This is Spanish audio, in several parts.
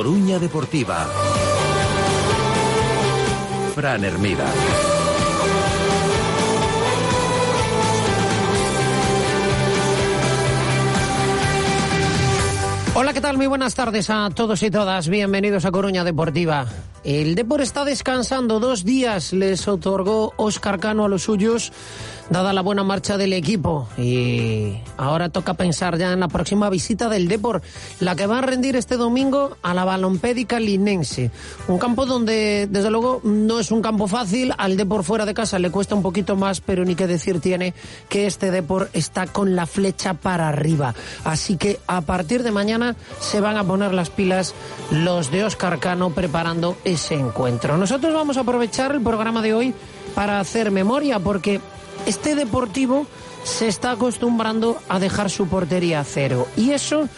Coruña Deportiva. Fran Hermida. Hola, ¿qué tal? Muy buenas tardes a todos y todas. Bienvenidos a Coruña Deportiva. El Depor está descansando dos días. Les otorgó Oscar Cano a los suyos dada la buena marcha del equipo. Y ahora toca pensar ya en la próxima visita del Depor, la que va a rendir este domingo a la Balompédica Linense. Un campo donde, desde luego, no es un campo fácil. Al Depor fuera de casa le cuesta un poquito más, pero ni que decir tiene que este Depor está con la flecha para arriba. Así que a partir de mañana se van a poner las pilas los de Oscar Cano preparando ese encuentro. Nosotros vamos a aprovechar el programa de hoy para hacer memoria porque este Deportivo se está acostumbrando a dejar su portería a cero. Y eso,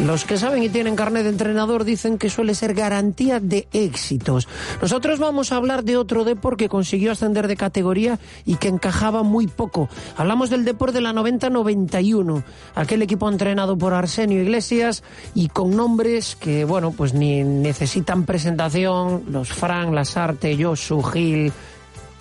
los que saben y tienen carnet de entrenador dicen que suele ser garantía de éxitos. Nosotros vamos a hablar de otro Depor que consiguió ascender de categoría y que encajaba muy poco. Hablamos del Depor de la 90-91, aquel equipo entrenado por Arsenio Iglesias y con nombres que, bueno, pues ni necesitan presentación, los Fran, Lasarte, Josu, Gil,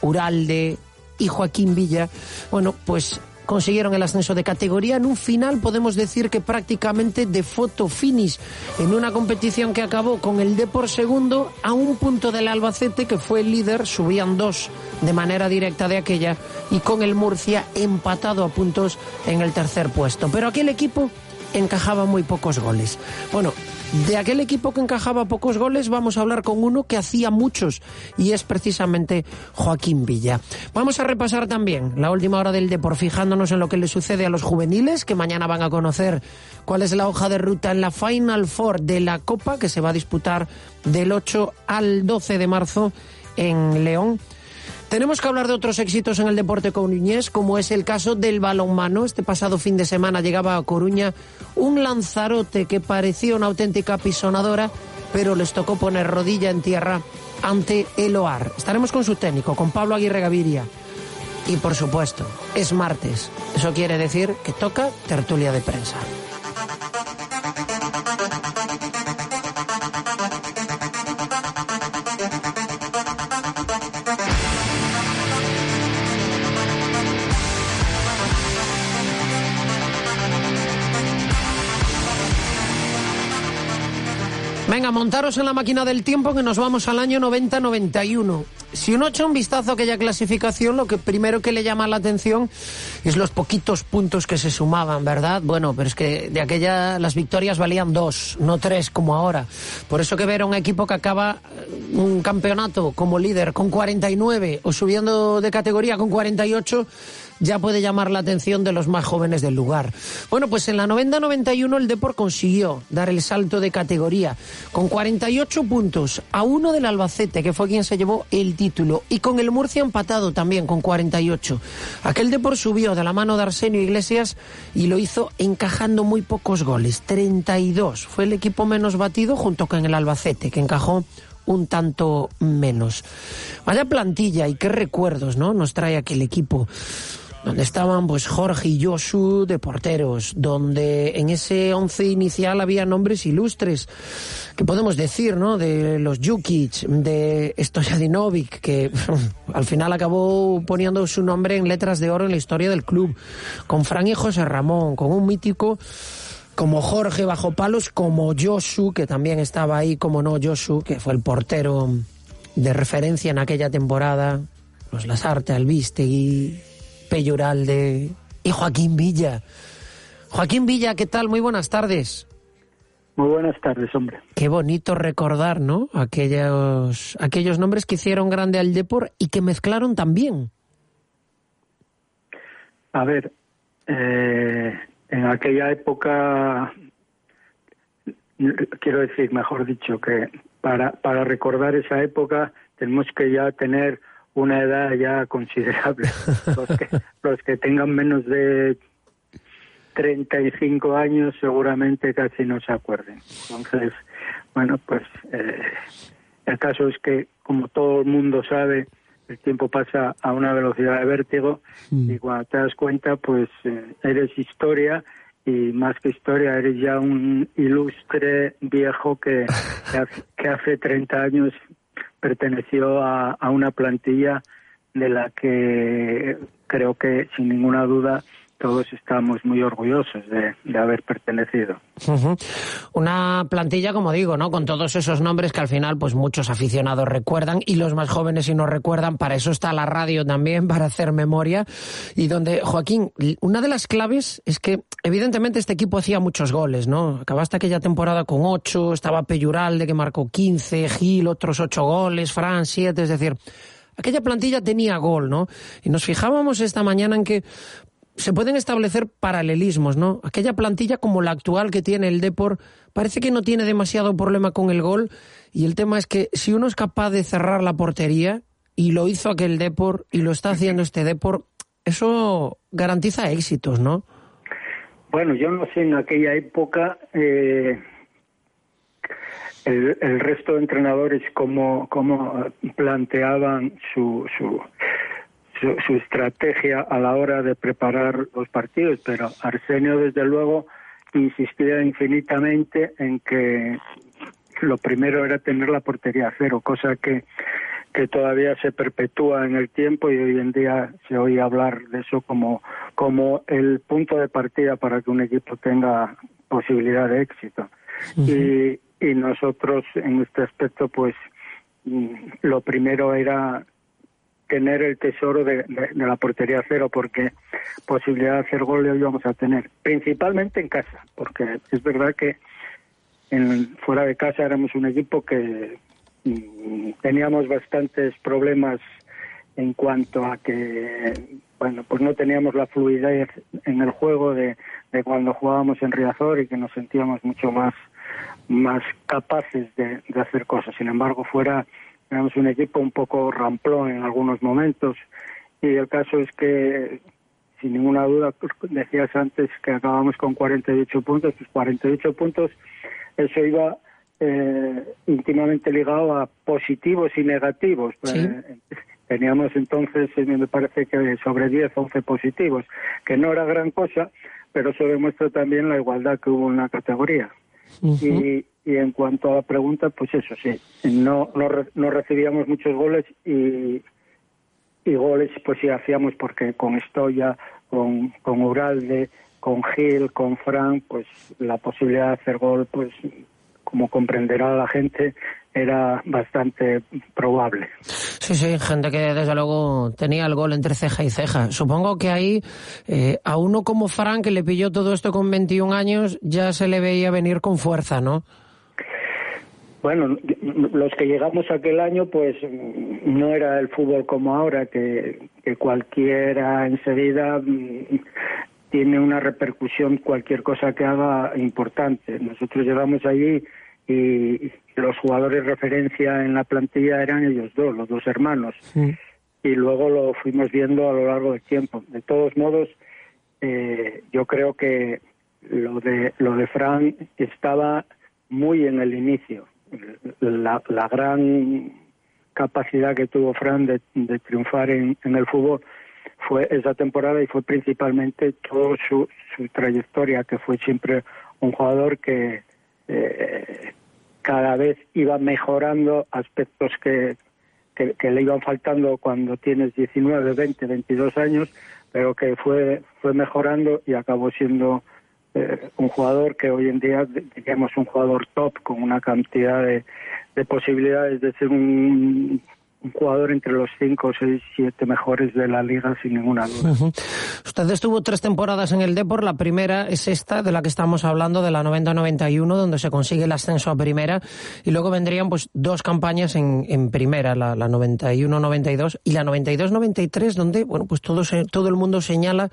Uralde, y Joaquín Villa, bueno, pues consiguieron el ascenso de categoría en un final, podemos decir que prácticamente de foto finish, en una competición que acabó con el D por segundo a un punto del Albacete, que fue el líder, subían dos de manera directa de aquella, y con el Murcia empatado a puntos en el tercer puesto. Pero aquel equipo encajaba muy pocos goles. Bueno, de aquel equipo que encajaba pocos goles vamos a hablar con uno que hacía muchos y es precisamente Joaquín Villa. Vamos a repasar también la última hora del Depor fijándonos en lo que le sucede a los juveniles que mañana van a conocer cuál es la hoja de ruta en la Final Four de la Copa que se va a disputar del 8 al 12 de marzo en León. Tenemos que hablar de otros éxitos en el deporte coruñés, como es el caso del balonmano. Este pasado fin de semana llegaba a Coruña un Lanzarote que parecía una auténtica pisonadora, pero les tocó poner rodilla en tierra ante el OAR. Estaremos con su técnico, con Pablo Aguirre Gaviria. Y por supuesto, es martes. Eso quiere decir que toca tertulia de prensa. Venga, montaros en la máquina del tiempo que nos vamos al año 90-91. Si uno echa un vistazo a aquella clasificación, lo que primero que le llama la atención es los poquitos puntos que se sumaban, ¿verdad? Bueno, pero es que de aquella las victorias valían dos, no tres como ahora. Por eso que ver a un equipo que acaba eh, un campeonato como líder con 49 o subiendo de categoría con 48 ya puede llamar la atención de los más jóvenes del lugar. Bueno, pues en la 90-91 el Depor consiguió dar el salto de categoría con 48 puntos a uno del Albacete, que fue quien se llevó el título, y con el Murcia empatado también con 48. Aquel Depor subió de la mano de Arsenio Iglesias y lo hizo encajando muy pocos goles, 32. Fue el equipo menos batido junto con el Albacete, que encajó un tanto menos. Vaya plantilla y qué recuerdos, ¿no? Nos trae aquel equipo donde estaban pues Jorge y Josu de porteros, donde en ese once inicial había nombres ilustres, que podemos decir, ¿no? De los Jukic, de Stojadinovic, que al final acabó poniendo su nombre en letras de oro en la historia del club, con Fran y José Ramón, con un mítico como Jorge bajo palos, como Josu, que también estaba ahí, como no Josu, que fue el portero de referencia en aquella temporada, los Lasarte, Albistegui, Peyuralde y Joaquín Villa. Joaquín Villa, ¿qué tal? Muy buenas tardes. Muy buenas tardes, hombre. Qué bonito recordar, ¿no? Aquellos, aquellos nombres que hicieron grande al Depor y que mezclaron también. A ver, eh, en aquella época quiero decir, mejor dicho, que para, para recordar esa época tenemos que ya tener una edad ya considerable. Los que, los que tengan menos de 35 años seguramente casi no se acuerden. Entonces, bueno, pues eh, el caso es que, como todo el mundo sabe, el tiempo pasa a una velocidad de vértigo mm. y cuando te das cuenta, pues eh, eres historia y más que historia, eres ya un ilustre viejo que, que, hace, 30 años perteneció a, a una plantilla de la que creo que sin ninguna duda todos estamos muy orgullosos de, haber pertenecido. Una plantilla, como digo, ¿no? Con todos esos nombres que al final, pues muchos aficionados recuerdan y los más jóvenes si no recuerdan, para eso está la radio también, para hacer memoria. Y donde, Joaquín, una de las claves es que evidentemente este equipo hacía muchos goles, ¿no? Acabaste aquella temporada con ocho, estaba Peyuralde que marcó quince, Gil otros ocho goles, Fran siete, es decir, aquella plantilla tenía gol, ¿no? Y nos fijábamos esta mañana en que se pueden establecer paralelismos, ¿no? Aquella plantilla como la actual que tiene el Depor parece que no tiene demasiado problema con el gol y el tema es que si uno es capaz de cerrar la portería y lo hizo aquel Depor y lo está haciendo este Depor, eso garantiza éxitos, ¿no? Bueno, yo no sé en aquella época eh, el, resto de entrenadores cómo, cómo planteaban su, su su, estrategia a la hora de preparar los partidos, pero Arsenio desde luego insistía infinitamente en que lo primero era tener la portería a cero, cosa que, que todavía se perpetúa en el tiempo y hoy en día se oye hablar de eso como, como el punto de partida para que un equipo tenga posibilidad de éxito. y, y nosotros en este aspecto pues mm, lo primero era tener el tesoro de, la portería cero, porque posibilidad de hacer gol hoy vamos a tener, principalmente en casa, porque es verdad que en, fuera de casa éramos un equipo que mm, teníamos bastantes problemas en cuanto a que, bueno, pues no teníamos la fluidez en el juego de, de cuando jugábamos en Riazor y que nos sentíamos mucho más, más capaces de, de hacer cosas. Sin embargo, fuera Éramos un equipo un poco ramplón en algunos momentos y el caso es que, sin ninguna duda, pues, decías antes que acabamos con 48 puntos, pues 48 puntos, eso iba eh, íntimamente ligado a positivos y negativos. Eh, teníamos entonces, eh, me parece que sobre 10, 11 positivos, que no era gran cosa, pero eso demuestra también la igualdad que hubo en la categoría. y, y en cuanto a la pregunta, pues eso sí, no, no, no recibíamos muchos goles y, y goles pues sí hacíamos porque con Estoya, con, con Uralde, con Gil, con Fran, pues la posibilidad de hacer gol, pues como comprenderá la gente, era bastante probable. Sí, sí, gente que desde luego tenía el gol entre ceja y ceja. Supongo que ahí eh, a uno como Fran, que le pilló todo esto con 21 años, ya se le veía venir con fuerza, ¿no? Bueno, los que llegamos aquel año, pues no era el fútbol como ahora, que, cualquiera enseguida mm, tiene una repercusión cualquier cosa que haga importante. Nosotros llegamos allí y los jugadores referencia en la plantilla eran ellos dos, los dos hermanos. Y luego lo fuimos viendo a lo largo del tiempo. De todos modos, eh, yo creo que lo de lo de Fran estaba muy en el inicio la, la gran capacidad que tuvo Fran de, triunfar en, el fútbol fue esa temporada y fue principalmente toda su, su trayectoria, que fue siempre un jugador que eh, cada vez iba mejorando aspectos que, que, le iban faltando cuando tienes 19, 20, 22 años, pero que fue, fue mejorando y acabó siendo eh, un jugador que hoy en día, digamos, un jugador top con una cantidad de, posibilidades de ser un, jugador entre los cinco, seis, siete mejores de la liga sin ninguna duda. Usted estuvo tres temporadas en el Depor, la primera es esta de la que estamos hablando, de la 90-91, donde se consigue el ascenso a primera, y luego vendrían pues dos campañas en, primera, la, la 91-92 y la 92-93, donde bueno pues todo, todo el mundo señala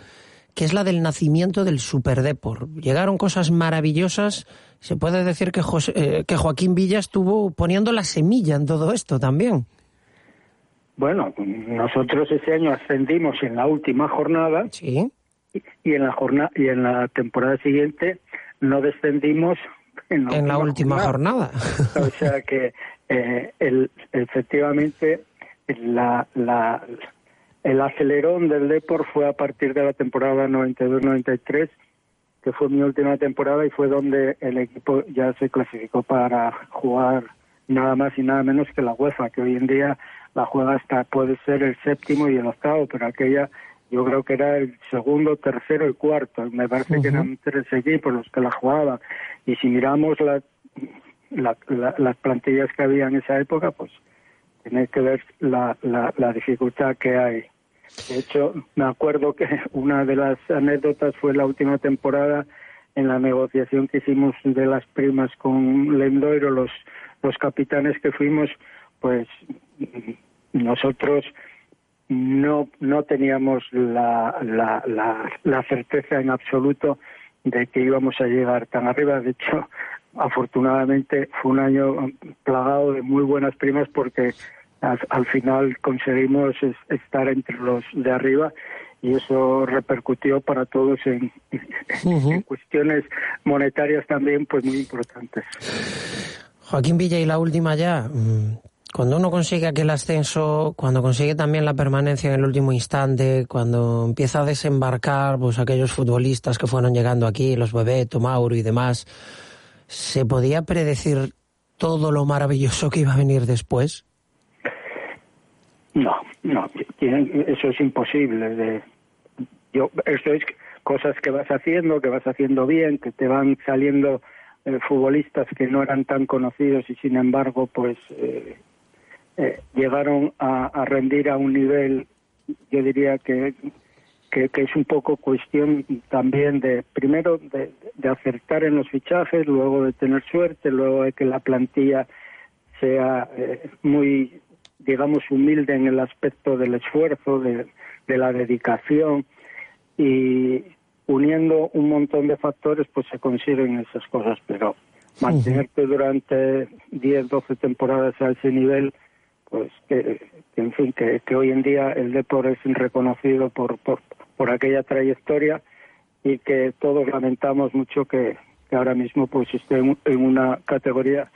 que es la del nacimiento del Superdepor. Llegaron cosas maravillosas, se puede decir que, eh, que Joaquín Villa estuvo poniendo la semilla en todo esto también. Bueno, nosotros ese año ascendimos en la última jornada sí. y, en la jornada y en la temporada siguiente no descendimos en la, última, jornada. O sea que eh, el, efectivamente la, la, el acelerón del Depor fue a partir de la temporada 92-93 que fue mi última temporada y fue donde el equipo ya se clasificó para jugar nada más y nada menos que la UEFA, que hoy en día la juega hasta puede ser el séptimo y el octavo, pero aquella yo creo que era el segundo, tercero y cuarto. Me parece que eran tres equipos los que la jugaban. Y si miramos la, las plantillas que había en esa época, pues tenéis que ver la, la dificultad que hay. De hecho, me acuerdo que una de las anécdotas fue la última temporada en la negociación que hicimos de las primas con Lendoiro, los, los capitanes que fuimos, pues nosotros no, no teníamos la, la, la, la certeza en absoluto de que íbamos a llegar tan arriba. De hecho, afortunadamente fue un año plagado de muy buenas primas porque al, final conseguimos estar entre los de arriba y eso repercutió para todos en, cuestiones monetarias también pues muy importantes. Joaquín Villa y la última ya. Mm, cuando uno consigue aquel ascenso, cuando consigue también la permanencia en el último instante, cuando empieza a desembarcar pues aquellos futbolistas que fueron llegando aquí, los Bebeto, Mauro y demás, ¿se podía predecir todo lo maravilloso que iba a venir después? No, no, eso es imposible. De, yo, esto es cosas que vas haciendo, que vas haciendo bien, que te van saliendo eh, futbolistas que no eran tan conocidos y sin embargo, pues eh, eh, llegaron a, rendir a un nivel, yo diría que, que, es un poco cuestión también de, primero, de, de acertar en los fichajes, luego de tener suerte, luego de que la plantilla sea muy digamos, humilde en el aspecto del esfuerzo, de, la dedicación y uniendo un montón de factores, pues se consiguen esas cosas, pero mantenerte durante 10, 12 temporadas a ese nivel, pues que, en fin, que, hoy en día el deporte es reconocido por, por, por aquella trayectoria y que todos lamentamos mucho que, ahora mismo pues esté en, en una categoría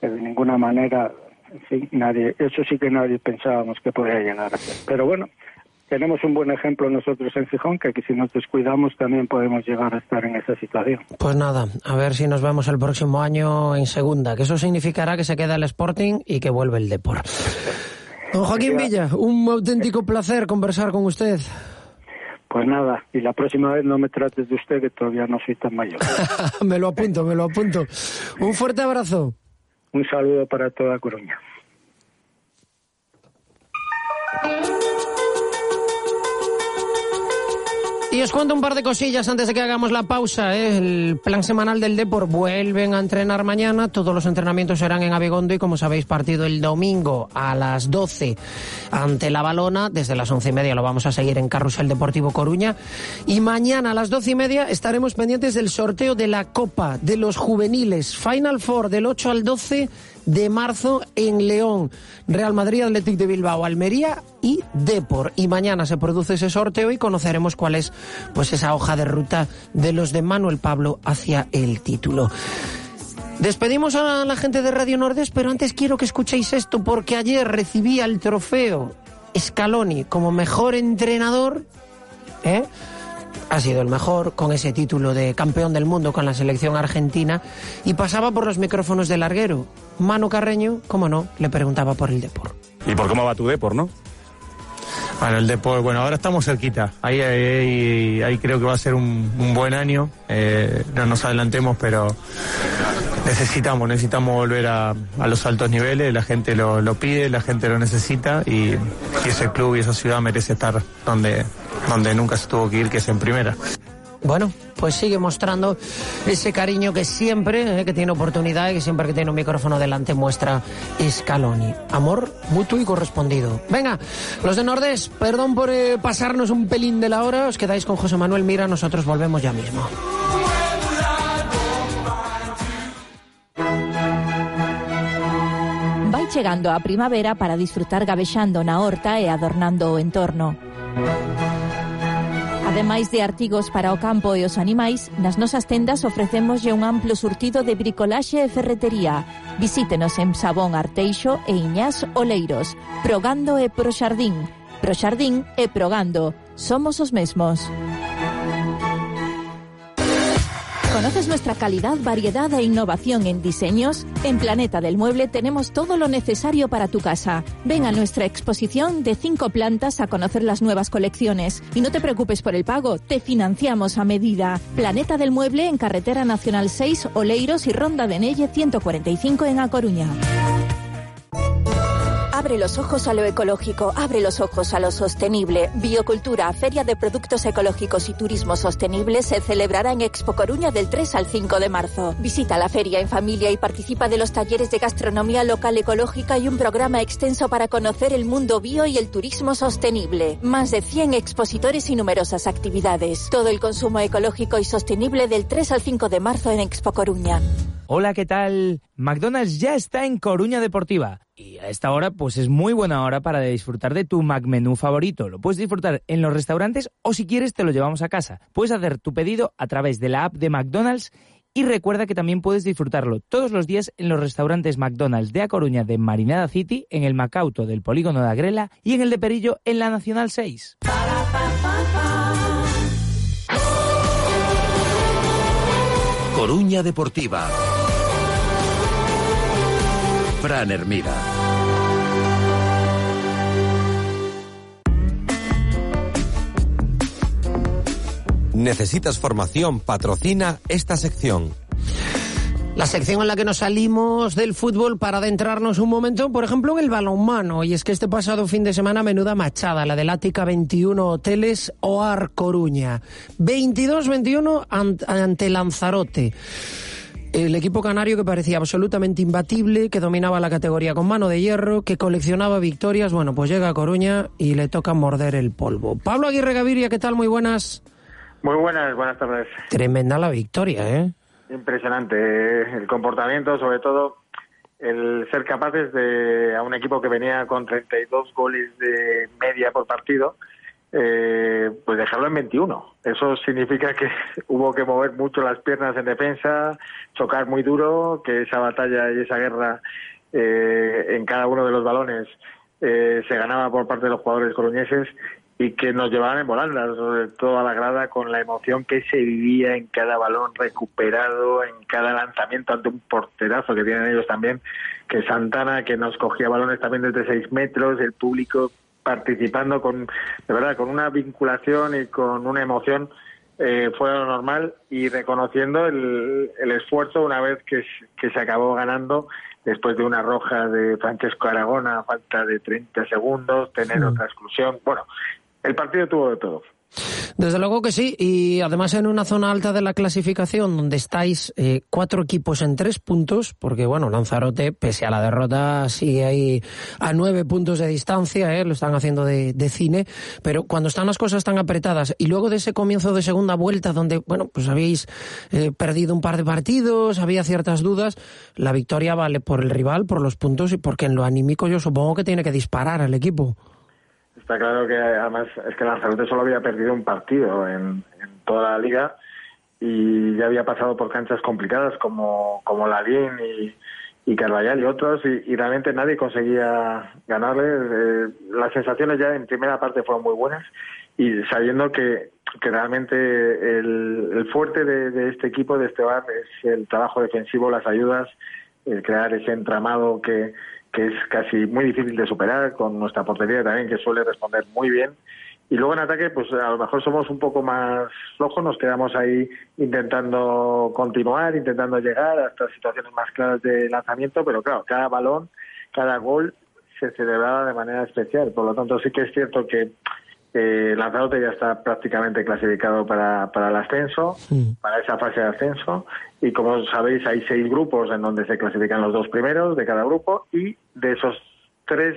que de ninguna manera sí, nadie, eso sí que nadie pensábamos que podía llegar a ser. Pero bueno, tenemos un buen ejemplo nosotros en Gijón, que si nos descuidamos también podemos llegar a estar en esa situación. Pues nada, a ver si nos vemos el próximo año en segunda, que eso significará que se queda el Sporting y que vuelve el Depor. Don Joaquín Villa, un auténtico placer conversar con usted. Pues nada, y la próxima vez no me trates de usted, que todavía no soy tan mayor. me lo apunto, me lo apunto. Un fuerte abrazo. Un saludo para toda Coruña. Y os cuento un par de cosillas antes de que hagamos la pausa. ¿eh? El plan semanal del Depor vuelven a entrenar mañana. Todos los entrenamientos serán en Abegondo y, como sabéis, partido el domingo a las 12 ante la Balona. Desde las once y media lo vamos a seguir en Carrusel Deportivo Coruña. Y mañana a las doce y media estaremos pendientes del sorteo de la Copa de los Juveniles. Final Four del 8 al 12 de marzo en León. Real Madrid, Athletic de Bilbao, Almería y Depor. Y mañana se produce ese sorteo y conoceremos cuál es pues esa hoja de ruta de los de Manuel Pablo hacia el título. Despedimos a la gente de Radio Nordes, pero antes quiero que escuchéis esto porque ayer recibía el trofeo Scaloni como mejor entrenador. ¿eh? Ha sido el mejor con ese título de campeón del mundo con la selección argentina y pasaba por los micrófonos del larguero. Mano Carreño, cómo no, le preguntaba por el Depor. ¿Y por cómo va tu Depor, no? Bueno, el Depor, bueno, ahora estamos cerquita. Ahí, ahí, creo que va a ser un, buen año. Eh, no nos adelantemos, pero necesitamos, necesitamos volver a, los altos niveles. La gente lo, pide, la gente lo necesita y, y ese club y esa ciudad merece estar donde, donde nunca se tuvo que ir, que es en primera. Bueno, pues sigue mostrando ese cariño que siempre, eh, que tiene oportunidad y que siempre que tiene un micrófono delante muestra Scaloni. Amor mutuo y correspondido. Venga, los de Nordes, perdón por eh, pasarnos un pelín de la hora, os quedáis con José Manuel Mira, nosotros volvemos ya mismo. chegando a primavera para disfrutar gabexando na horta e adornando o entorno. Ademais de artigos para o campo e os animais, nas nosas tendas ofrecemoslle un amplo surtido de bricolaxe e ferretería. Visítenos en Sabón Arteixo e Iñás Oleiros, Progando e Proxardín. Proxardín e Progando, somos os mesmos. ¿Conoces nuestra calidad, variedad e innovación en diseños? En Planeta del Mueble tenemos todo lo necesario para tu casa. Ven a nuestra exposición de cinco plantas a conocer las nuevas colecciones. Y no te preocupes por el pago, te financiamos a medida. Planeta del Mueble en Carretera Nacional 6, Oleiros y Ronda de Nelle 145 en A Coruña. Abre los ojos a lo ecológico, abre los ojos a lo sostenible. Biocultura, Feria de Productos Ecológicos y Turismo Sostenible se celebrará en Expo Coruña del 3 al 5 de marzo. Visita la feria en familia y participa de los talleres de gastronomía local ecológica y un programa extenso para conocer el mundo bio y el turismo sostenible. Más de 100 expositores y numerosas actividades. Todo el consumo ecológico y sostenible del 3 al 5 de marzo en Expo Coruña. Hola, ¿qué tal? McDonald's ya está en Coruña Deportiva. Y a esta hora, pues es muy buena hora para disfrutar de tu McMenú favorito. Lo puedes disfrutar en los restaurantes o si quieres te lo llevamos a casa. Puedes hacer tu pedido a través de la app de McDonald's y recuerda que también puedes disfrutarlo todos los días en los restaurantes McDonald's de A Coruña de Marinada City, en el Macauto del Polígono de Agrela y en el de Perillo en la Nacional 6. Coruña Deportiva. Fran Hermida. ¿Necesitas formación? Patrocina esta sección. La sección en la que nos salimos del fútbol para adentrarnos un momento, por ejemplo, en el balonmano. Y es que este pasado fin de semana, menuda machada, la del Ática 21 Hoteles OAR Coruña. 22-21 ante Lanzarote. El equipo canario que parecía absolutamente imbatible, que dominaba la categoría con mano de hierro, que coleccionaba victorias, bueno, pues llega a Coruña y le toca morder el polvo. Pablo Aguirre Gaviria, ¿qué tal? Muy buenas. Muy buenas, buenas tardes. Tremenda la victoria, ¿eh? Impresionante. El comportamiento, sobre todo, el ser capaces de, a un equipo que venía con 32 goles de media por partido, eh, pues dejarlo en 21. Eso significa que hubo que mover mucho las piernas en defensa, chocar muy duro, que esa batalla y esa guerra eh, en cada uno de los balones eh, se ganaba por parte de los jugadores coruñeses y que nos llevaban en volandas, sobre todo a la grada, con la emoción que se vivía en cada balón recuperado, en cada lanzamiento ante un porterazo que tienen ellos también, que Santana, que nos cogía balones también desde seis metros, el público participando con, de verdad, con una vinculación y con una emoción eh, fuera lo normal y reconociendo el, el esfuerzo una vez que, que se acabó ganando después de una roja de Francesco Aragona a falta de 30 segundos, tener otra exclusión. Bueno, el partido tuvo de todo. Desde luego que sí, y además en una zona alta de la clasificación donde estáis eh, cuatro equipos en tres puntos, porque bueno, Lanzarote, pese a la derrota, sigue ahí a nueve puntos de distancia, eh, lo están haciendo de, de, cine, pero cuando están las cosas tan apretadas y luego de ese comienzo de segunda vuelta donde, bueno, pues habéis eh, perdido un par de partidos, había ciertas dudas, la victoria vale por el rival, por los puntos y porque en lo anímico yo supongo que tiene que disparar al equipo. Está claro que además es que Lanzarote solo había perdido un partido en, toda la liga y ya había pasado por canchas complicadas como, como Lalín y, y Carvallal y otros y, realmente nadie conseguía ganarle. Eh, las sensaciones ya en primera parte fueron muy buenas y sabiendo que, que realmente el, el fuerte de, de, este equipo, de este bar, es el trabajo defensivo, las ayudas, el crear ese entramado que, que es casi muy difícil de superar, con nuestra portería también, que suele responder muy bien. Y luego en ataque, pues a lo mejor somos un poco más flojos, nos quedamos ahí intentando continuar, intentando llegar a estas situaciones más claras de lanzamiento, pero claro, cada balón, cada gol se celebraba de manera especial. Por lo tanto, sí que es cierto que eh, Lanzarote ya está prácticamente clasificado para, para el ascenso, sí. para esa fase de ascenso. Y como sabéis, hay seis grupos en donde se clasifican los dos primeros de cada grupo y de esos tres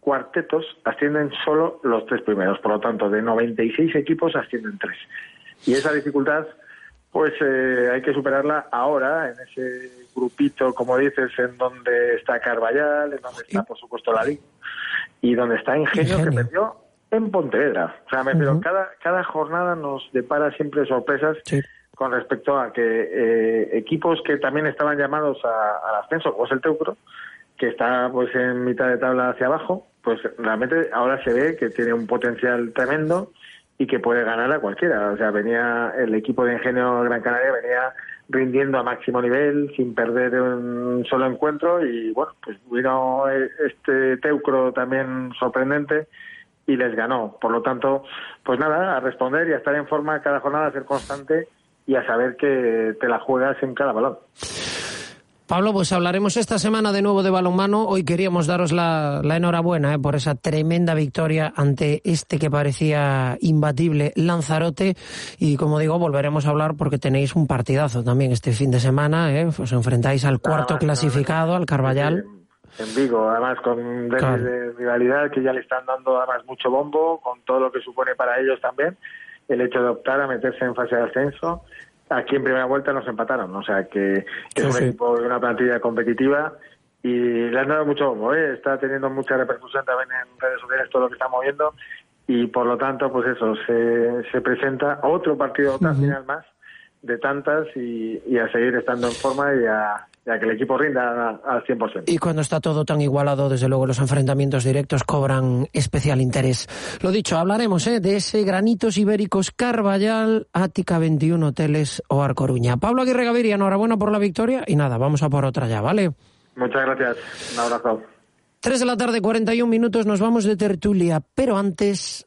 cuartetos ascienden solo los tres primeros. Por lo tanto, de 96 equipos ascienden tres. Y esa dificultad pues eh, hay que superarla ahora, en ese grupito, como dices, en donde está Carballal, en donde está, por supuesto, la Liga, y donde está Ingenio, que perdió en Pontevedra. O sea, me cada, cada jornada nos depara siempre sorpresas con respecto a que eh, equipos que también estaban llamados a, al ascenso, como es el Teucro, que está pues en mitad de tabla hacia abajo, pues realmente ahora se ve que tiene un potencial tremendo y que puede ganar a cualquiera. O sea, venía el equipo de Ingenio Gran Canaria venía rindiendo a máximo nivel sin perder un solo encuentro y bueno, pues vino este Teucro también sorprendente y les ganó. Por lo tanto, pues nada, a responder y a estar en forma cada jornada, a ser constante y a saber que te la juegas en cada balón. Pablo, pues hablaremos esta semana de nuevo de balonmano. Hoy queríamos daros la, enhorabuena eh, por esa tremenda victoria ante este que parecía imbatible Lanzarote. Y como digo, volveremos a hablar porque tenéis un partidazo también este fin de semana. Eh. Os enfrentáis al cuarto clasificado, al Carballal en Vigo, además con de rivalidad que ya le están dando además mucho bombo, con todo lo que supone para ellos también el hecho de optar a meterse en fase de ascenso. Aquí en primera vuelta nos empataron, o sea que es un equipo de una plantilla competitiva y le han dado mucho bombo, ¿eh? está teniendo mucha repercusión también en redes sociales todo lo que está moviendo y por lo tanto pues eso, se, se presenta otro partido, otra final más de tantas y, y a seguir estando en forma y a, ya que el equipo rinda al 100%. Y cuando está todo tan igualado, desde luego los enfrentamientos directos cobran especial interés. Lo dicho, hablaremos ¿eh? de ese Granitos Ibéricos Carballal, Ática 21 Hoteles o Arcoruña. Pablo Aguirre Gaviria, enhorabuena por la victoria y nada, vamos a por otra ya, ¿vale? Muchas gracias, un abrazo. 3 de la tarde, 41 minutos, nos vamos de tertulia, pero antes...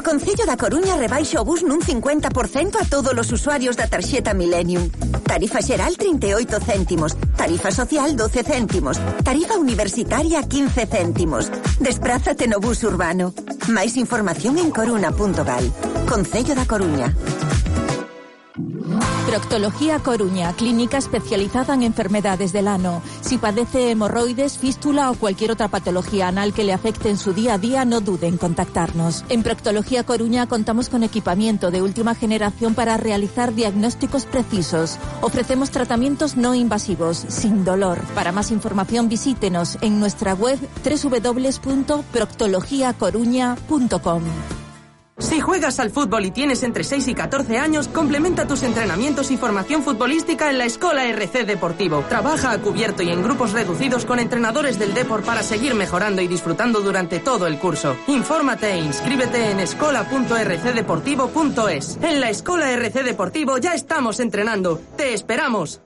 O Concello da Coruña rebaixa o bus nun 50% a todos os usuarios da tarxeta Millennium. Tarifa xeral 38 céntimos, tarifa social 12 céntimos, tarifa universitaria 15 céntimos. Desprázate no bus urbano. Máis información en coruna.gal. Concello da Coruña. Proctología Coruña, clínica especializada en enfermedades del ano. Si padece hemorroides, fístula o cualquier otra patología anal que le afecte en su día a día, no dude en contactarnos. En Proctología Coruña contamos con equipamiento de última generación para realizar diagnósticos precisos. Ofrecemos tratamientos no invasivos, sin dolor. Para más información visítenos en nuestra web www.proctologiacoruña.com. Si juegas al fútbol y tienes entre 6 y 14 años, complementa tus entrenamientos y formación futbolística en la Escola RC Deportivo. Trabaja a cubierto y en grupos reducidos con entrenadores del Deport para seguir mejorando y disfrutando durante todo el curso. Infórmate e inscríbete en escola.rcdeportivo.es. En la Escola RC Deportivo ya estamos entrenando. ¡Te esperamos!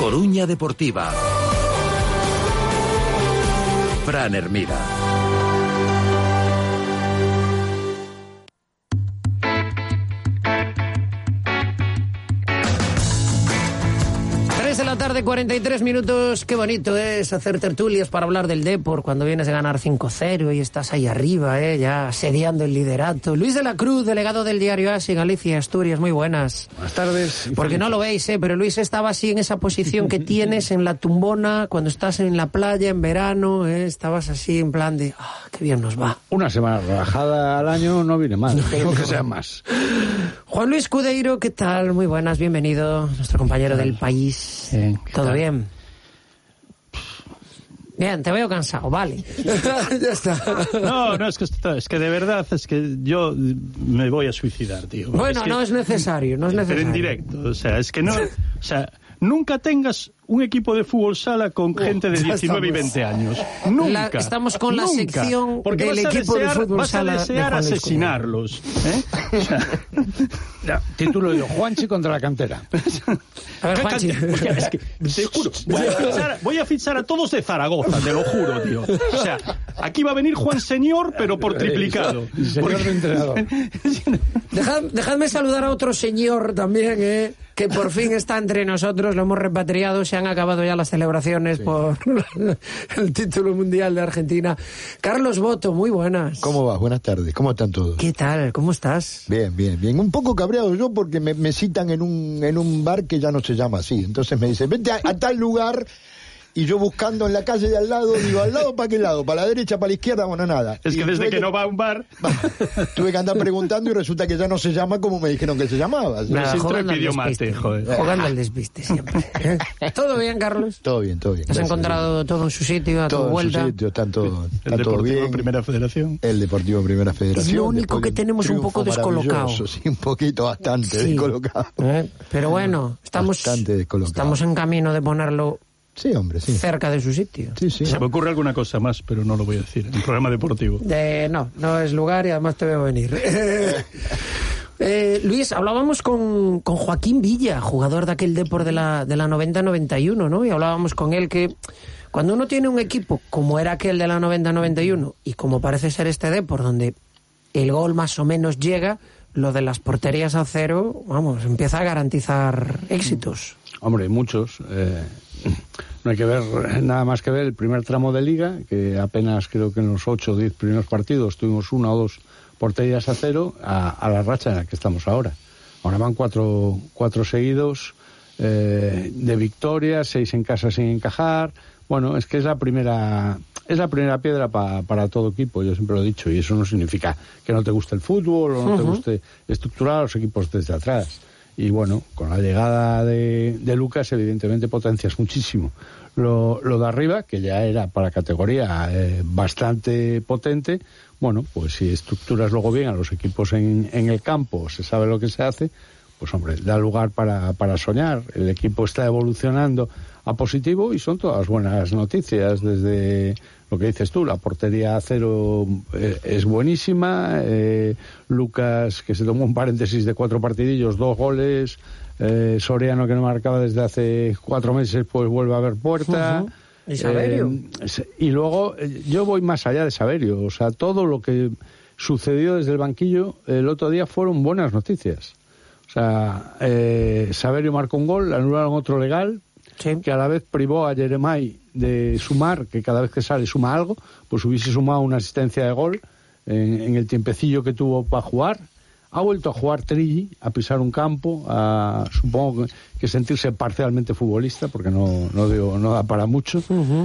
Coruña Deportiva. Fran Hermida. Tarde, 43 minutos. Qué bonito es hacer tertulias para hablar del Depor cuando vienes a ganar 5-0 y estás ahí arriba, ¿eh? ya sediando el liderato. Luis de la Cruz, delegado del diario ASI, Galicia, Asturias, muy buenas. Buenas tardes. Porque no lo veis, ¿eh? pero Luis estaba así en esa posición que tienes en la tumbona cuando estás en la playa en verano, ¿eh? estabas así en plan de, ah, qué bien nos va. Una semana relajada al año no viene mal, espero que sea más. Juan Luis Cudeiro, ¿qué tal? Muy buenas, bienvenido, nuestro compañero del país. ¿Todo bien? Bien, te veo cansado, vale. ya está. No, no, es que, es que de verdad, es que yo me voy a suicidar, tío. Bueno, no es necesario, no es necesario. Pero en directo, o sea, es que no, o sea, nunca tengas un equipo de fútbol sala con gente de 19 y 20 años. Nunca. estamos con la sección Porque del equipo de fútbol vas sala. a desear asesinarlos. ¿eh? ya, título de Juanchi contra la cantera. A ver, Juanchi. Es que, te juro, voy a, fichar, voy a, fichar, a todos de Zaragoza, te lo juro, tío. O sea, aquí va a venir Juan Señor, pero por triplicado. Señor Porque... de entrenador. Dejad, dejadme saludar a otro señor también, ¿eh? que por fin está entre nosotros, lo hemos repatriado, se han acabado ya las celebraciones por el título mundial de Argentina. Carlos Boto, muy buenas. ¿Cómo vas? Buenas tardes. ¿Cómo están todos? ¿Qué tal? ¿Cómo estás? Bien, bien, bien. Un poco cabreado yo porque me, me citan en un, en un bar que ya no se llama así. Entonces me dicen, vete a, a tal lugar y yo buscando en la calle de al lado, digo, ¿al lado para qué lado? ¿Para la derecha, para la izquierda? Bueno, nada. Es Y que desde tuve que no va a un bar, Tuve que andar preguntando y resulta que ya no se llama como me dijeron que se llamaba. Nada, entró jugando y al pidió despiste. mate, joder. Jugando al despiste siempre. ¿eh? ¿Todo bien, Carlos? Todo bien, todo bien. ¿Has gracias. encontrado todo en su sitio, a tu todo en su vuelta? sitio, están todo, el está todo Deportivo bien. Primera Federación. El Deportivo Primera Federación. Es lo único que tenemos un poco descolocado. Sí, un poquito, bastante Sí. descolocado. ¿Eh? Pero bueno, estamos, estamos en camino de ponerlo Sí, hombre, sí. cerca de su sitio. Sí, sí. Se me ocurre alguna cosa más, pero no lo voy a decir. En el programa deportivo. De- no, no es lugar y además te veo venir. Eh, Luis, hablábamos con, con Joaquín Villa, jugador de aquel Depor de la, de la 90-91, ¿no? Y hablábamos con él que cuando uno tiene un equipo como era aquel de la 90-91 y como parece ser este Depor, donde el gol más o menos llega, lo de las porterías a cero, vamos, empieza a garantizar éxitos. Hombre, muchos. eh, no hay que ver nada más que ver el primer tramo de liga, que apenas creo que en los ocho o diez primeros partidos tuvimos una o dos porterías a cero, a, a la racha en la que estamos ahora. Ahora van cuatro, cuatro seguidos eh, de victorias, seis en casa sin encajar. Bueno, es que es la primera es la primera piedra pa- para todo equipo, yo siempre lo he dicho, y eso no significa que no te guste el fútbol o no te guste estructurar a los equipos desde atrás. Y bueno, con la llegada de, de Lucas, evidentemente potencias muchísimo lo, lo de arriba, que ya era para categoría eh, bastante potente. Bueno, pues si estructuras luego bien a los equipos en, en el campo, se sabe lo que se hace, pues hombre, da lugar para, para soñar. El equipo está evolucionando a positivo y son todas buenas noticias desde lo que dices tú, la portería a cero eh, es buenísima, eh, Lucas que se tomó un paréntesis de cuatro partidillos, dos goles, eh, Soriano que no marcaba desde hace cuatro meses pues vuelve a ver puerta. Y. Eh, y luego yo voy más allá de Saverio, o sea, todo lo que sucedió desde el banquillo el otro día fueron buenas noticias. O sea, Saverio marcó un gol, anularon otro legal, que a la vez privó a Jeremai de sumar, que cada vez que sale suma algo, pues hubiese sumado una asistencia de gol en, en el tiempecillo que tuvo para jugar. Ha vuelto a jugar Trilli, a pisar un campo, a supongo que- sentirse parcialmente futbolista, porque no, no, digo, no da para mucho.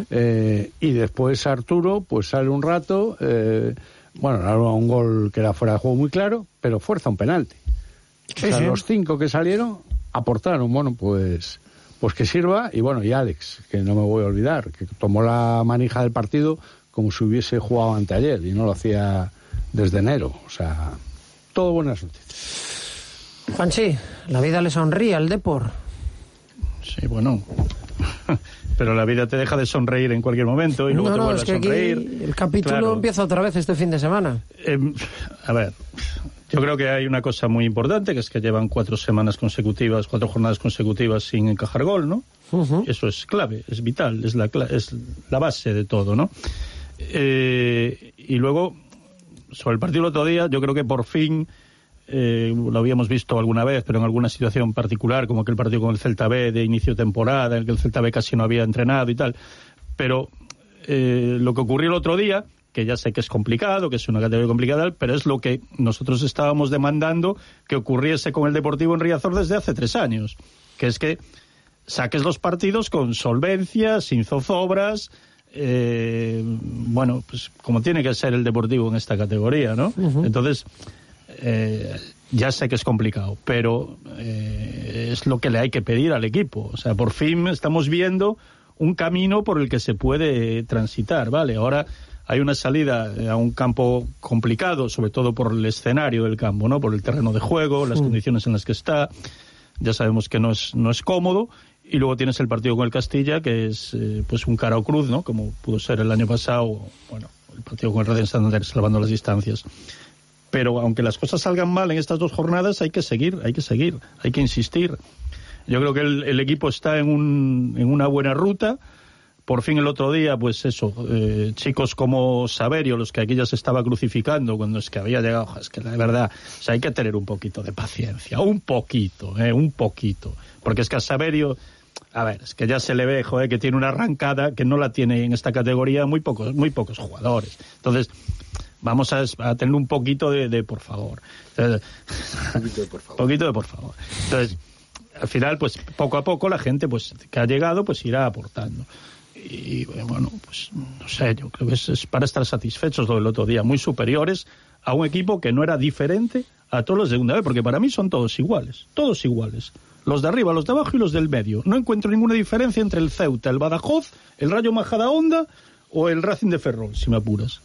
Eh, y después Arturo, pues sale un rato, eh, bueno, un gol que era fuera de juego muy claro, pero fuerza un penalti. Sí, o sea, sí. los cinco que salieron aportaron, bueno, pues pues que sirva y bueno, y Alex, que no me voy a olvidar, que tomó la manija del partido como si hubiese jugado anteayer y no lo hacía desde enero, o sea, todo buenas noticias. Juanchi, la vida le sonríe al Depor. Sí, bueno. Pero la vida te deja de sonreír en cualquier momento y luego no, te no, vuelve es que a sonreír. el capítulo Claro. empieza otra vez este fin de semana. Eh, a ver, yo creo que hay una cosa muy importante, que es que llevan cuatro semanas consecutivas, cuatro jornadas consecutivas sin encajar gol, ¿no? Eso es clave, es vital, es la, es la base de todo, ¿no? Eh, y luego, sobre el partido del otro día, yo creo que por fin, eh, lo habíamos visto alguna vez, pero en alguna situación particular, como aquel partido con el Celta B de inicio de temporada, en el que el Celta B casi no había entrenado y tal, pero eh, lo que ocurrió el otro día, que ya sé que es complicado, que es una categoría complicada, pero es lo que nosotros estábamos demandando que ocurriese con el Deportivo en Riazor desde hace tres años, que es que saques los partidos con solvencia, sin zozobras, eh, bueno, pues como tiene que ser el Deportivo en esta categoría, ¿no? Entonces, eh, ya sé que es complicado, pero eh, es lo que le hay que pedir al equipo. O sea, por fin estamos viendo un camino por el que se puede transitar, ¿vale? Ahora hay una salida a un campo complicado, sobre todo por el escenario del campo, ¿no? Por el terreno de juego, las condiciones en las que está. Ya sabemos que no es, no es cómodo. Y luego tienes el partido con el Castilla, que es eh, pues un cara o cruz, ¿no? Como pudo ser el año pasado, bueno, el partido con el Racing Santander, salvando las distancias. Pero aunque las cosas salgan mal en estas dos jornadas, hay que seguir, hay que seguir, hay que insistir. Yo creo que el, equipo está en, un, en una buena ruta. Por fin el otro día, pues eso, eh, chicos como Saverio, los que aquí ya se estaba crucificando cuando es que había llegado, es que la verdad, o hay que tener un poquito de paciencia, un poquito, eh, un poquito. Porque es que a Saverio a ver, es que ya se le ve, joder, que tiene una arrancada que no la tiene en esta categoría muy pocos, muy pocos jugadores. Entonces, vamos a, a tener un poquito de, de por favor. Entonces, Un poquito de por favor. poquito de por favor. Entonces, al final, pues poco a poco la gente pues que ha llegado pues irá aportando. Y bueno, pues no sé, yo creo que es, es para estar satisfechos lo del otro día, muy superiores a un equipo que no era diferente a todos los de segunda vez, porque para mí son todos iguales, todos iguales. Los de arriba, los de abajo y los del medio. No encuentro ninguna diferencia entre el Ceuta, el Badajoz, el Rayo Majadahonda o el Racing de Ferrol, si me apuras.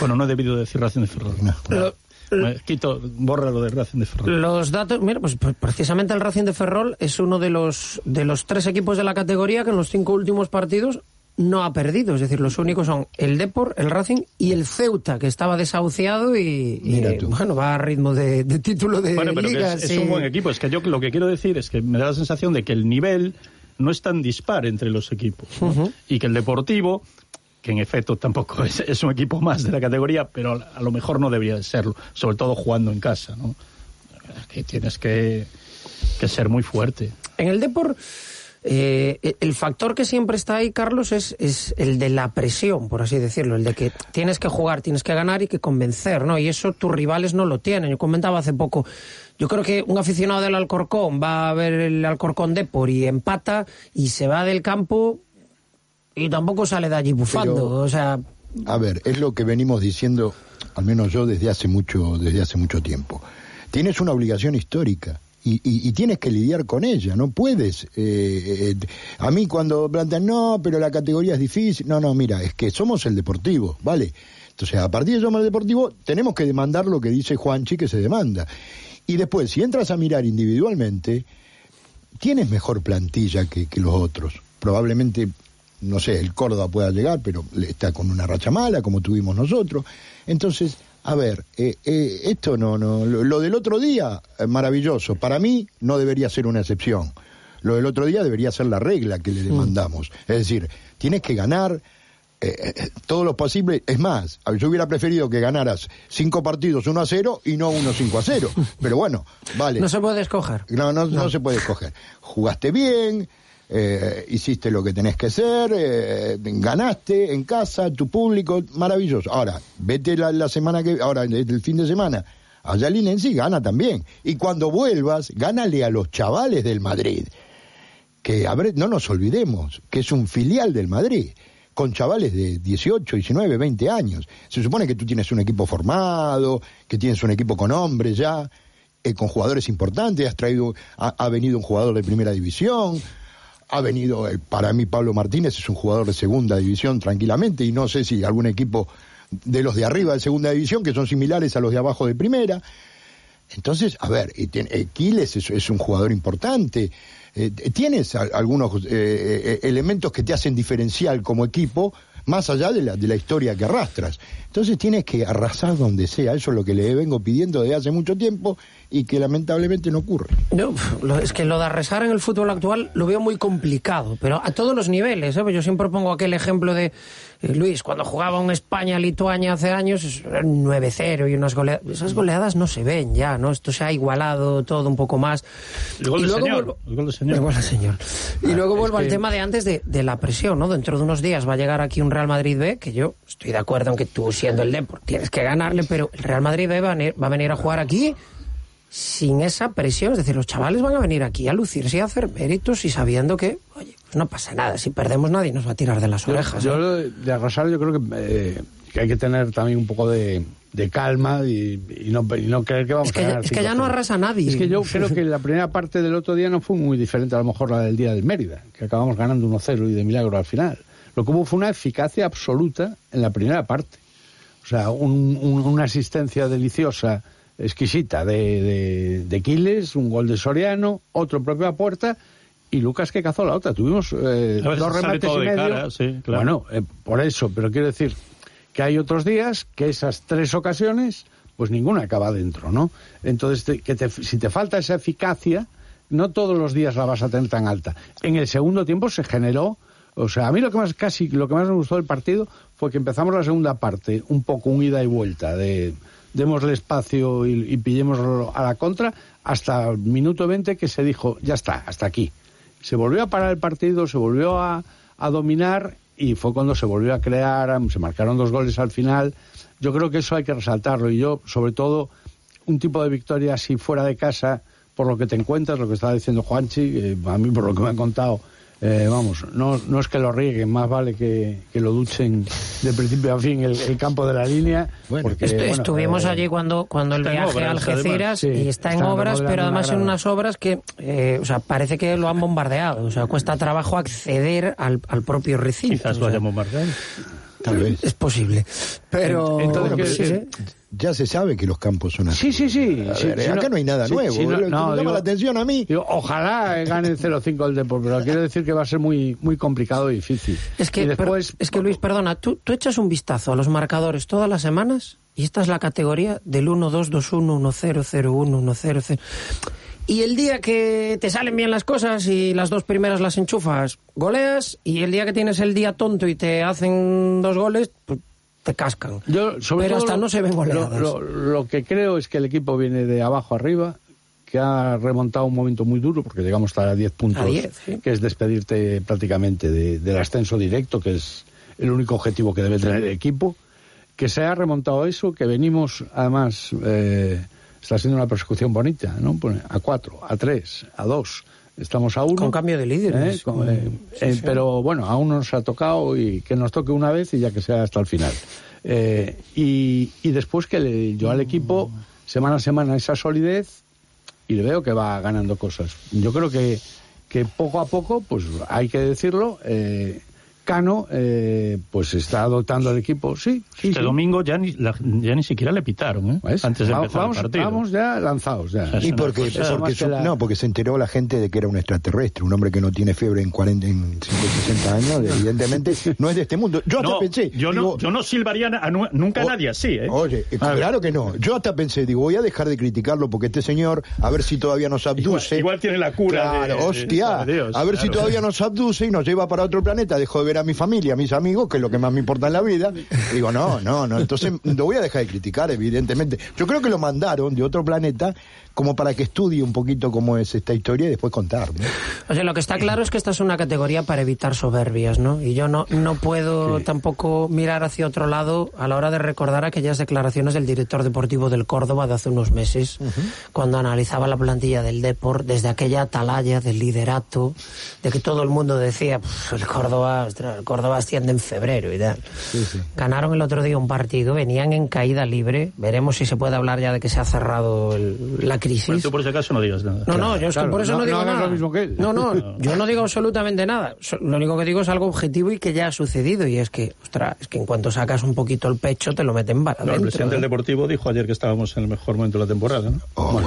Bueno, no he debido decir Racing de Ferrol. Lo- Me quito, borra lo de Racing de Ferrol. Los datos, mira, pues precisamente el Racing de Ferrol es uno de los de los tres equipos de la categoría que en los cinco últimos partidos no ha perdido. Es decir, los únicos son el Depor, el Racing y el Ceuta, que estaba desahuciado y, y, bueno, va a ritmo de, de título de Bueno, pero liga. es, es sí. un buen equipo. Es que yo lo que quiero decir es que me da la sensación de que el nivel no es tan dispar entre los equipos. Y que el Deportivo, que en efecto tampoco es, es un equipo más de la categoría, pero a, lo mejor no debería de serlo, sobre todo jugando en casa. ¿no? Que tienes que, que ser muy fuerte. En el Depor, eh, el factor que siempre está ahí, Carlos, es, es el de la presión, por así decirlo, el de que tienes que jugar, tienes que ganar y que convencer, ¿no? Y eso tus rivales no lo tienen. Yo comentaba hace poco, yo creo que un aficionado del Alcorcón va a ver el Alcorcón Depor y empata y se va del campo y tampoco sale de allí bufando. Pero- o sea, A ver, es lo que venimos diciendo, al menos yo desde hace mucho, desde hace mucho tiempo. Tienes una obligación histórica. Y, y- y tienes que lidiar con ella, no puedes. eh, eh, a mí cuando plantean, no, pero la categoría es difícil. No, no, mira, es que somos el deportivo, ¿vale? Entonces, a partir de somos el deportivo, tenemos que demandar lo que dice Juanchi que se demanda. Y después, si entras a mirar individualmente, tienes mejor plantilla que, que los otros. Probablemente, no sé, el Córdoba pueda llegar, pero le- está con una racha mala, como tuvimos nosotros. Entonces, a ver, eh, eh, esto no, no, lo, lo del otro día, eh, maravilloso. Para mí no debería ser una excepción. Lo del otro día debería ser la regla que le demandamos. Es decir, tienes que ganar eh, eh, todo lo posible. Es más, yo hubiera preferido que ganaras cinco partidos 1 a 0 y no uno 5 a 0. Pero bueno, vale. no se puede escoger. No, no, no se puede escoger. Jugaste bien, eh, hiciste lo que tenés que hacer, eh, ganaste en casa, tu público, maravilloso. Ahora, vete la, la semana que, ahora el fin de semana, allá en sí gana también. Y cuando vuelvas, gánale a los chavales del Madrid. Que a no nos olvidemos que es un filial del Madrid con chavales de 18, 19, 20 años. Se supone que tú tienes un equipo formado, que tienes un equipo con hombres ya, eh, con jugadores importantes, has traído, ha venido un jugador de primera división, ha venido, eh, para mí Pablo Martínez es un jugador de segunda división tranquilamente, y no sé si algún equipo de los de arriba de segunda división, que son similares a los de abajo de primera. Entonces, a ver, y Quiles es, un jugador importante. Eh, tienes algunos eh, eh, elementos que te hacen diferencial como equipo, más allá de la, de la historia que arrastras. Entonces tienes que arrasar donde sea. Eso es lo que le vengo pidiendo desde hace mucho tiempo y que lamentablemente no ocurre. No, es que lo de arrasar en el fútbol actual lo veo muy complicado, pero a todos los niveles. ¿eh? Yo siempre pongo aquel ejemplo de eh, Luis, cuando jugaba un España-Lituania hace años, es- era un 9-0 y unas goleadas. Esas goleadas no se ven ya, ¿no? Esto se ha igualado todo un poco más. El gol Y luego señor. vuelvo- El gol del señor. El gol del señor. Y luego es vuelvo al que- tema de antes de, de la presión, ¿no? Dentro de unos días va a llegar aquí un Real Madrid B, que yo estoy de acuerdo en que tú siendo el Depor tienes que ganarle, pero el Real Madrid B va a venir, va a, venir a jugar aquí sin esa presión. Es decir, los chavales van a venir aquí a lucirse y a hacer méritos y sabiendo que, oye, pues no pasa nada. Si perdemos nadie nos va a tirar de las Yo, orejas. yo ¿eh? de, arrasar yo creo que, eh, que hay que tener también un poco de, de calma y, y no, y no creer que vamos Es que a ya- ganar es que ya 5-0. no arrasa nadie. Es que yo creo que la primera parte del otro día no fue muy diferente a lo mejor la del día del Mérida, que acabamos ganando 1-0 y de milagro al final. Lo que hubo fue una eficacia absoluta en la primera parte. O sea, un- un- una asistencia deliciosa, exquisita de, de, de Quiles, un gol de Soriano, otro propio a puerta y Lucas que cazó la otra. Tuvimos eh, A dos remates y de medio. cara, sí, claro. Bueno, eh, por eso, pero quiero decir que hay otros días que esas tres ocasiones, pues ninguna acaba dentro, ¿no? Entonces, te- que te- si te falta esa eficacia, no todos los días la vas a tener tan alta. En el segundo tiempo se generó, o sea, a mí lo que más casi lo que más me gustó del partido fue que empezamos la segunda parte un poco un ida y vuelta de démosle espacio y, y pillémoslo a la contra hasta el minuto 20 que se dijo, ya está, hasta aquí. se volvió a parar el partido, se volvió a, a dominar y fue cuando se volvió a crear, se marcaron dos goles al final. Yo creo que eso hay que resaltarlo y yo, sobre todo, un tipo de victoria así fuera de casa, por lo que te encuentras, lo que estaba diciendo Juanchi, eh, a mí por lo que me han contado, eh, vamos, no, no es que lo rieguen, más vale que, que lo duchen de principio a fin el, el campo de la línea. porque, Estu- bueno, estuvimos eh, allí cuando, cuando el viaje a obras, Algeciras además. Sí, y está en obras, pero además en unas obras que, eh, o sea, parece que lo han bombardeado. O sea, cuesta trabajo acceder al, al propio recinto. Quizás lo hayan bombardeado. Tal vez. Es posible. Pero. Entonces, bueno, ¿qué- sí, sí. Ya se sabe que los campos son así. Sí, sí, sí. Ver, sí, acá no hay nada sí, nuevo. sí, Lo que me llama digo- la atención a mí. digo, ojalá gane el 0-5 el Depor, pero quiero decir que va a ser muy, muy complicado y difícil. Es que, Y pero- después, es que Luis, perdona, tú, tú echas un vistazo a los marcadores todas las semanas y esta es la categoría del 1-2-2-1, 1-0-0-1, 1-0-0. Y el día que te salen bien las cosas y las dos primeras las enchufas, goleas, y el día que tienes el día tonto y te hacen dos goles, pues te cascan. Yo, sobre Pero todo, hasta no se ven lo- goleadas. Lo, lo que creo es que el equipo viene de abajo arriba, que ha remontado un momento muy duro, porque llegamos hasta a 10 puntos, A 10, sí. que es despedirte prácticamente de- del ascenso directo, que es el único objetivo que debe tener el equipo, que se ha remontado eso, que venimos, además, eh, está siendo una persecución bonita, ¿no? Pone A 4, a 3, a 2, estamos a 1. Con cambio de líderes. ¿eh? Con- eh, Sí, eh, sí. Pero bueno, aún nos ha tocado y que nos toque una vez y ya que sea hasta el final. Eh, y, y después que le- yo al equipo, semana a semana, esa solidez y le veo que va ganando cosas. Yo creo que, que poco a poco, pues hay que decirlo, eh, Cano eh, pues está dotando al equipo, sí. sí, Este sí. domingo ya ni, la- ya ni siquiera le pitaron, ¿eh? ¿Ves? Antes de Va- empezar vamos, el partido. vamos ya lanzados. Ya. Y porque, porque su- la- no, porque se enteró la gente de que era un extraterrestre, un hombre que no tiene fiebre en 40, en 50, 60 años, evidentemente no es de este mundo. Yo hasta No, pensé, yo, no, yo no silbaría a nu- nunca a nadie así, ¿eh? Oye, ver. claro que no. Yo hasta pensé, digo, voy a dejar de criticarlo porque este señor, a ver si todavía nos abduce. Igual- igual tiene la cura Claro, de- de- hostia. de Dios, a ver si todavía nos abduce y nos lleva para otro planeta. Dejo de ver a mi familia, a mis amigos, que es lo que más me importa en la vida. Digo, no, no, no. Entonces lo voy a dejar de criticar, evidentemente. Yo creo que lo mandaron de otro planeta como para que estudie un poquito cómo es esta historia y después contar. ¿no? O sea, lo que está claro es que esta es una categoría para evitar soberbias, ¿no? Y yo no, no puedo tampoco mirar hacia otro lado a la hora de recordar aquellas declaraciones del director deportivo del Córdoba de hace unos meses, cuando analizaba la plantilla del Depor desde aquella atalaya del liderato, de que todo el mundo decía, "Pff, el Córdoba, ostras, el Córdoba asciende en febrero y tal. Ganaron el otro día un partido, venían en caída libre, veremos si se puede hablar ya de que se ha cerrado el- la crisis. Bueno, tú por si acaso no digas nada. No, no, yo claro, por eso no, no- digo no nada. lo mismo que él. No, no, yo no digo absolutamente nada. Lo único que digo es algo objetivo y que ya ha sucedido. Y es que, ostras, es que en cuanto sacas un poquito el pecho, te lo meten para No, el adentro. presidente del ¿eh? Deportivo dijo ayer que estábamos en el mejor momento de la temporada, ¿no? Oh,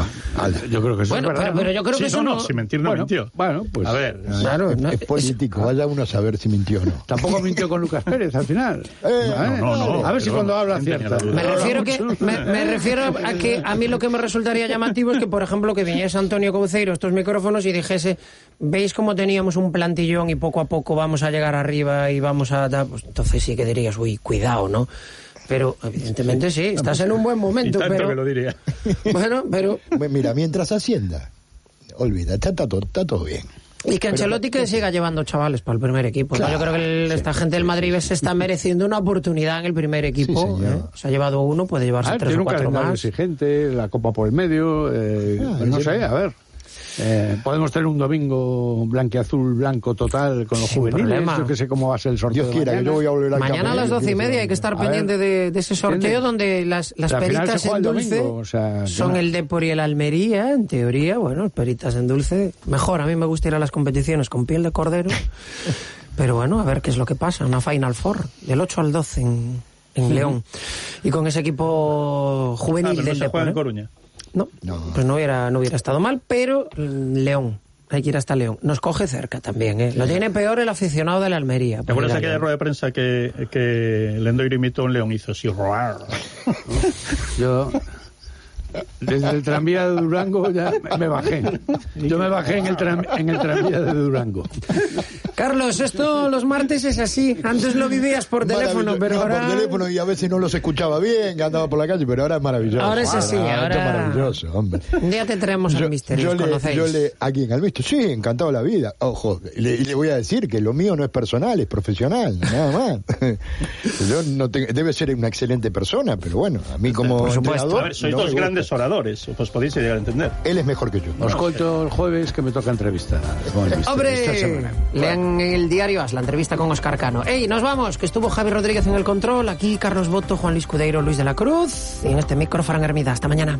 Yo creo que eso Bueno, es verdad. pero, pero yo creo Sí, que eso no, si mentir no bueno, mintió. Bueno, pues. A ver, Claro, es, no, es político, vaya uno a saber si mintió o no. Tampoco mintió con Lucas Pérez al final. Eh, ¿Eh? no, no, a ver si cuando la habla Me refiero, que, me, me refiero a que a mí lo que me resultaría llamativo es que, por ejemplo, que viniese Antonio Couceiro a estos micrófonos y dijese, ¿veis cómo teníamos un plantillón y poco a poco vamos a llegar arriba y vamos a... dar-?" Pues entonces sí que dirías, uy, cuidado, ¿no? Pero evidentemente sí, estás en un buen Y momento, tanto pero... que lo diría. Bueno, pero... Mira, mientras Hacienda, olvida, está, está todo, está todo bien. Y que Ancelotti que siga llevando chavales para el primer equipo. Yo creo que el- sí. esta gente del Madrid se está mereciendo una oportunidad en el primer equipo. Sí. ¿eh? Se ha llevado uno, puede A llevarse ver, tres tiene o cuatro más. exigente, la Copa por el medio, eh, Ah, pues no sé, a ver. Eh, podemos tener un domingo blanqueazul blanco total con los Sin juveniles. problema. Yo que sé cómo va a ser el sorteo. Dios quiera, mañana. yo voy a volver al Mañana a campo, las doce y media hay que estar A ver, pendiente de, de ese sorteo ¿entiendes? donde las, las La peritas en el dulce domingo, o sea, son el Depor y el Almería, en teoría. Bueno, peritas en dulce. Mejor, a mí me gusta ir a las competiciones con piel de cordero. Pero bueno, a ver qué es lo que pasa. Una Final Four, del 8 al 12 en, en León. Y con ese equipo Ah, juvenil pero no del se juega Depor. en ¿eh? No, pues no hubiera, no hubiera estado mal, pero mm, León. Hay que ir hasta León. Nos coge cerca también, ¿eh? Lo tiene peor el aficionado de la Almería. ¿Te acuerdas aquella rueda de prensa que, que Lendoiro imitó a un león hizo así? roar? Yo, Desde el tranvía de Durango ya me bajé. Yo me bajé en el, tram- en el tranvía de Durango. Carlos, esto los martes es así. Antes lo vivías por teléfono, pero ahora... por teléfono y a veces no los escuchaba bien, que andaba por la calle, pero ahora es maravilloso. Ahora es así, ahora- es maravilloso, hombre. Un día te traemos al Mister, yo yo le, ¿A quién? ¿Al Mister? Sí, encantado la vida. Ojo, y le, le voy a decir que lo mío no es personal, es profesional, nada más. yo no te- debe ser una excelente persona, pero bueno, a mí como entrenador... A ver, sois no dos gusta. Grandes oradores, os podéis llegar a entender. Él es mejor que yo. Os cuento el jueves que me toca entrevista ¡Hombre! Lean el diario As la entrevista con Oscar Cano. ¡Ey, nos vamos! Que estuvo Javi Rodríguez en el control. Aquí Carlos Boto, Juan Luis Cudeiro, Luis de la Cruz. Y en este micro, Fran Hermida. Hasta mañana.